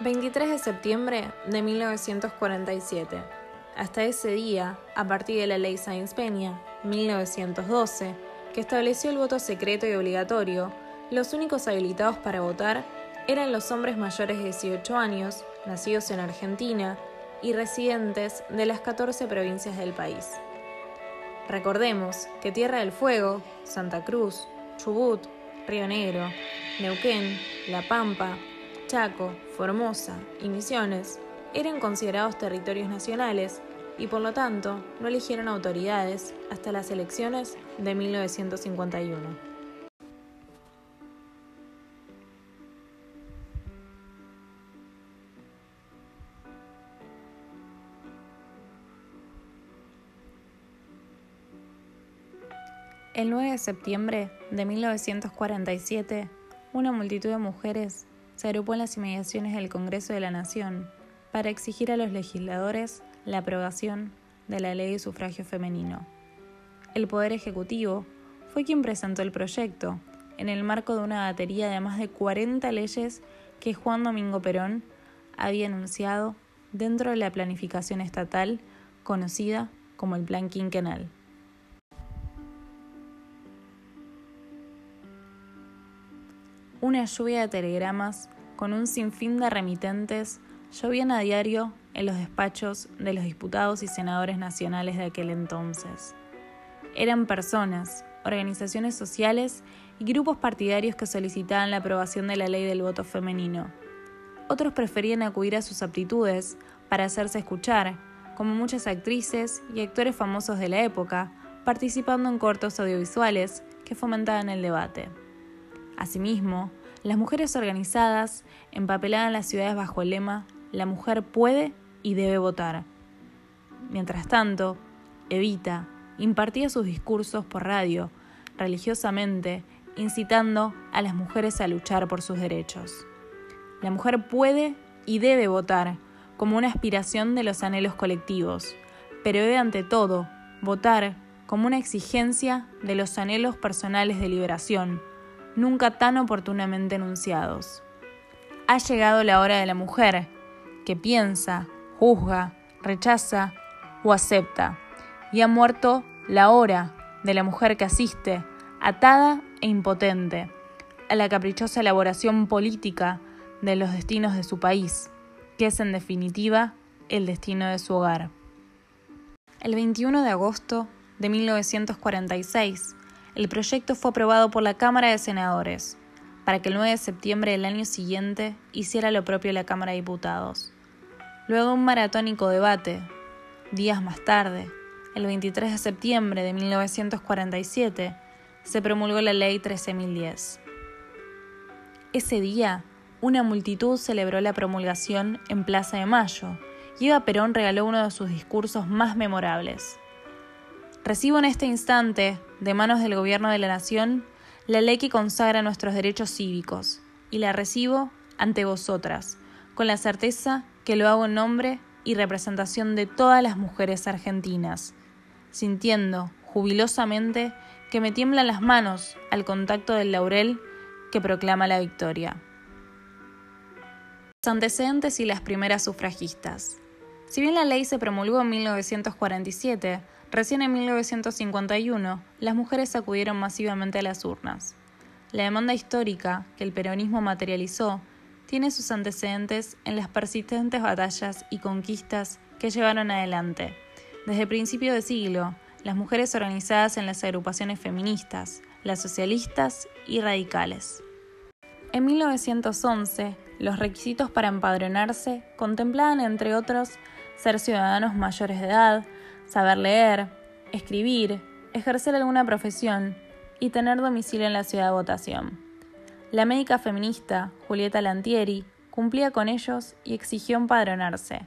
23 de septiembre de 1947. Hasta ese día, a partir de la ley Sáenz Peña, 1912, que estableció el voto secreto y obligatorio, los únicos habilitados para votar eran los hombres mayores de 18 años, nacidos en Argentina y residentes de las 14 provincias del país. Recordemos que Tierra del Fuego, Santa Cruz, Chubut, Río Negro, Neuquén, La Pampa, Chaco, Formosa y Misiones eran considerados territorios nacionales y por lo tanto no eligieron autoridades hasta las elecciones de 1951. El 9 de septiembre de 1947, una multitud de mujeres se agrupó en las inmediaciones del Congreso de la Nación para exigir a los legisladores la aprobación de la ley de sufragio femenino. El Poder Ejecutivo fue quien presentó el proyecto en el marco de una batería de más de 40 leyes que Juan Domingo Perón había anunciado dentro de la planificación estatal conocida como el Plan Quinquenal. Una lluvia de telegramas con un sinfín de remitentes llovían a diario en los despachos de los diputados y senadores nacionales de aquel entonces. Eran personas, organizaciones sociales y grupos partidarios que solicitaban la aprobación de la ley del voto femenino. Otros preferían acudir a sus aptitudes para hacerse escuchar, como muchas actrices y actores famosos de la época, participando en cortos audiovisuales que fomentaban el debate. Asimismo, las mujeres organizadas empapelaban las ciudades bajo el lema La mujer puede y debe votar. Mientras tanto, Evita impartía sus discursos por radio, religiosamente, incitando a las mujeres a luchar por sus derechos. La mujer puede y debe votar como una aspiración de los anhelos colectivos, pero debe ante todo votar como una exigencia de los anhelos personales de liberación, nunca tan oportunamente enunciados. Ha llegado la hora de la mujer, que piensa, juzga, rechaza o acepta, y ha muerto la hora de la mujer que asiste, atada e impotente, a la caprichosa elaboración política de los destinos de su país, que es en definitiva el destino de su hogar. El 21 de agosto de 1946, el proyecto fue aprobado por la Cámara de Senadores, para que el 9 de septiembre del año siguiente hiciera lo propio la Cámara de Diputados. Luego un maratónico debate, días más tarde, el 23 de septiembre de 1947, se promulgó la Ley 13.010. Ese día, una multitud celebró la promulgación en Plaza de Mayo y Eva Perón regaló uno de sus discursos más memorables. Recibo en este instante, de manos del Gobierno de la Nación, la ley que consagra nuestros derechos cívicos, y la recibo ante vosotras, con la certeza que lo hago en nombre y representación de todas las mujeres argentinas, sintiendo jubilosamente que me tiemblan las manos al contacto del laurel que proclama la victoria. Los antecedentes y las primeras sufragistas. Si bien la ley se promulgó en 1947, Recién en 1951, las mujeres acudieron masivamente a las urnas. La demanda histórica que el peronismo materializó tiene sus antecedentes en las persistentes batallas y conquistas que llevaron adelante. Desde principio de siglo, las mujeres organizadas en las agrupaciones feministas, las socialistas y radicales. En 1911, los requisitos para empadronarse contemplaban, entre otros, ser ciudadanos mayores de edad, saber leer, escribir, ejercer alguna profesión y tener domicilio en la ciudad de votación. La médica feminista, Julieta Lantieri, cumplía con ellos y exigió empadronarse,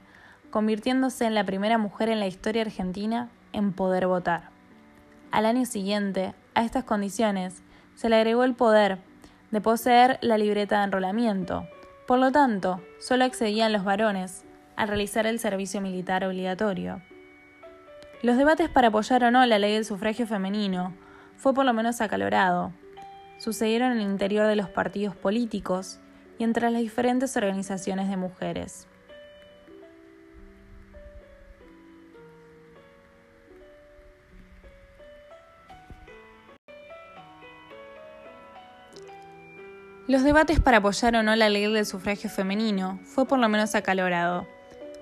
convirtiéndose en la primera mujer en la historia argentina en poder votar. Al año siguiente, a estas condiciones, se le agregó el poder de poseer la libreta de enrolamiento. Por lo tanto, solo accedían los varones al realizar el servicio militar obligatorio. Los debates para apoyar o no la ley del sufragio femenino fue por lo menos acalorado. Sucedieron en el interior de los partidos políticos, y entre las diferentes organizaciones de mujeres. Los debates para apoyar o no la ley del sufragio femenino fue por lo menos acalorado.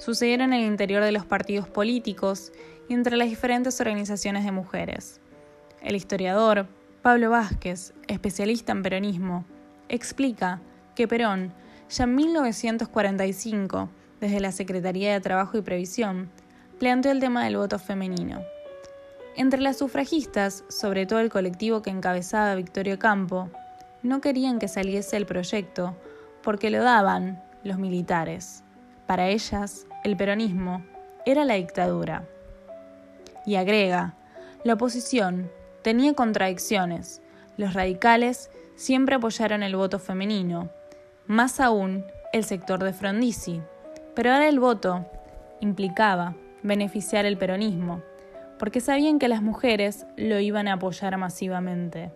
Sucedieron en el interior de los partidos políticos y entre las diferentes organizaciones de mujeres. El historiador Pablo Vázquez, especialista en peronismo, explica que Perón, ya en 1945, desde la Secretaría de Trabajo y Previsión, planteó el tema del voto femenino. Entre las sufragistas, sobre todo el colectivo que encabezaba Victorio Campo, no querían que saliese el proyecto porque lo daban los militares. Para ellas, el peronismo era la dictadura. Y agrega, la oposición tenía contradicciones. Los radicales siempre apoyaron el voto femenino, más aún el sector de Frondizi. Pero ahora el voto implicaba beneficiar el peronismo, porque sabían que las mujeres lo iban a apoyar masivamente.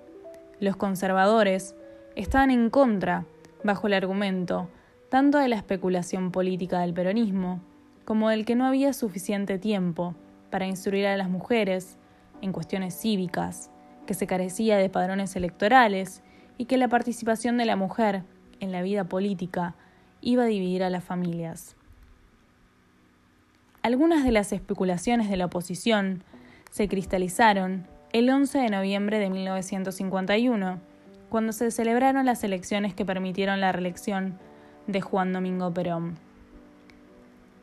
Los conservadores estaban en contra, bajo el argumento, tanto de la especulación política del peronismo, como del que no había suficiente tiempo para instruir a las mujeres en cuestiones cívicas, que se carecía de padrones electorales y que la participación de la mujer en la vida política iba a dividir a las familias. Algunas de las especulaciones de la oposición se cristalizaron el 11 de noviembre de 1951, cuando se celebraron las elecciones que permitieron la reelección de Juan Domingo Perón.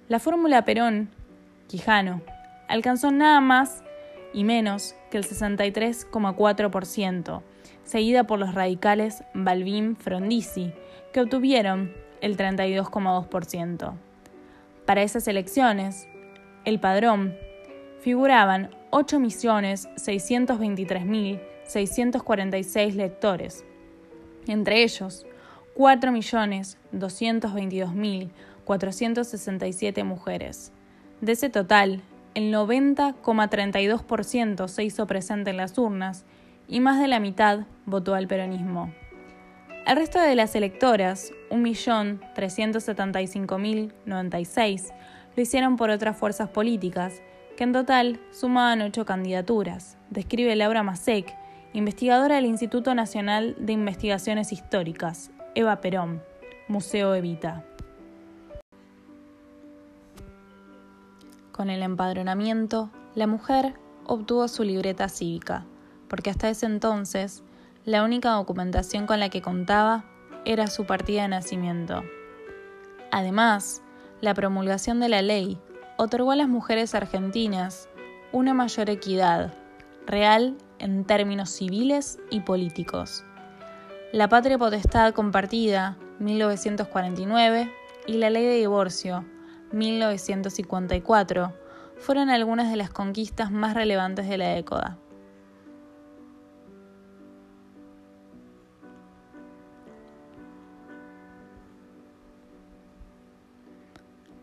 La fórmula Perón-Quijano alcanzó nada más y menos que el 63,4%, seguida por los radicales Balbín-Frondizi, que obtuvieron el 32,2%. Para esas elecciones, el padrón figuraban 8.623.646 lectores, entre ellos 4.222.467 mujeres. De ese total, el 90,32% se hizo presente en las urnas y más de la mitad votó al peronismo. El resto de las electoras, 1.375.096, lo hicieron por otras fuerzas políticas que en total sumaban ocho candidaturas, describe Laura Masek, investigadora del Instituto Nacional de Investigaciones Históricas, Eva Perón, Museo Evita. Con el empadronamiento, la mujer obtuvo su libreta cívica, porque hasta ese entonces la única documentación con la que contaba era su partida de nacimiento. Además, la promulgación de la ley otorgó a las mujeres argentinas una mayor equidad real en términos civiles y políticos. La patria potestad compartida, 1949, y la ley de divorcio, 1954, fueron algunas de las conquistas más relevantes de la década.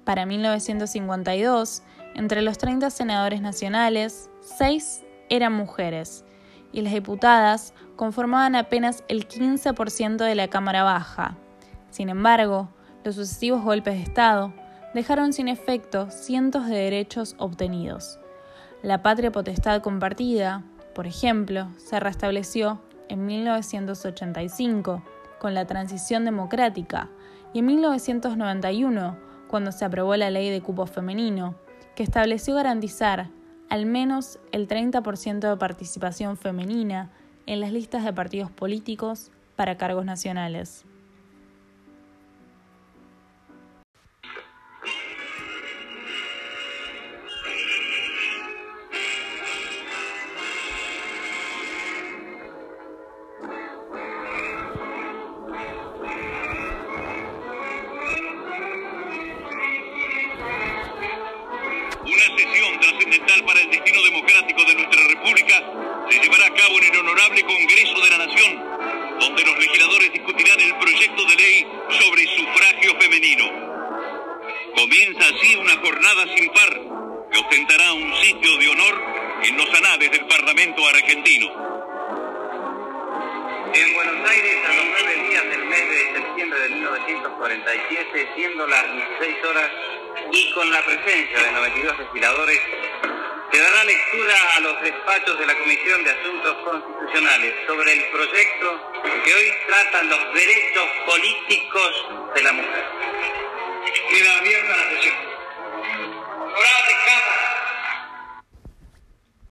Para 1952, entre los 30 senadores nacionales, 6 eran mujeres y las diputadas conformaban apenas el 15% de la Cámara Baja. Sin embargo, los sucesivos golpes de Estado dejaron sin efecto cientos de derechos obtenidos. La patria potestad compartida, por ejemplo, se restableció en 1985 con la transición democrática y en 1991 cuando se aprobó la ley de cupo femenino, que estableció garantizar al menos el 30% de participación femenina en las listas de partidos políticos para cargos nacionales. las 16 horas y con la presencia de 92 legisladores, se dará lectura a los despachos de la Comisión de Asuntos Constitucionales sobre el proyecto que hoy tratan los derechos políticos de la mujer. Queda abierta la sesión.